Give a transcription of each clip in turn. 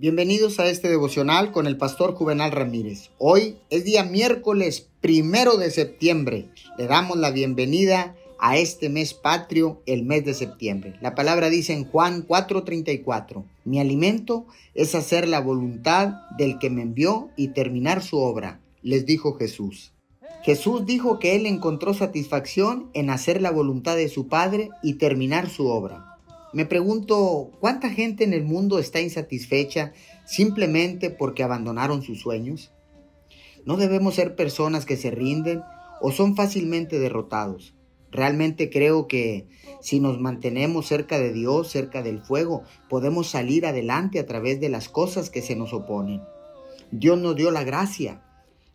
Bienvenidos a este devocional con el pastor Juvenal Ramírez. Hoy es día miércoles primero de septiembre. Le damos la bienvenida a este mes patrio, el mes de septiembre. La palabra dice en Juan 4:34, mi alimento es hacer la voluntad del que me envió y terminar su obra, les dijo Jesús. Jesús dijo que él encontró satisfacción en hacer la voluntad de su Padre y terminar su obra. Me pregunto, ¿cuánta gente en el mundo está insatisfecha simplemente porque abandonaron sus sueños? No debemos ser personas que se rinden o son fácilmente derrotados. Realmente creo que si nos mantenemos cerca de Dios, cerca del fuego, podemos salir adelante a través de las cosas que se nos oponen. Dios nos dio la gracia,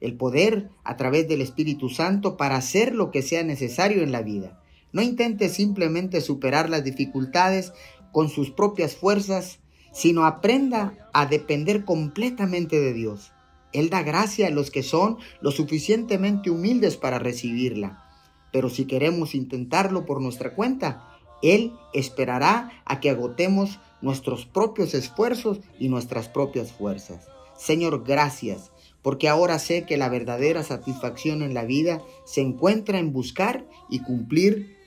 el poder a través del Espíritu Santo para hacer lo que sea necesario en la vida. No intente simplemente superar las dificultades con sus propias fuerzas, sino aprenda a depender completamente de Dios. Él da gracia a los que son lo suficientemente humildes para recibirla. Pero si queremos intentarlo por nuestra cuenta, Él esperará a que agotemos nuestros propios esfuerzos y nuestras propias fuerzas. Señor, gracias porque ahora sé que la verdadera satisfacción en la vida se encuentra en buscar y cumplir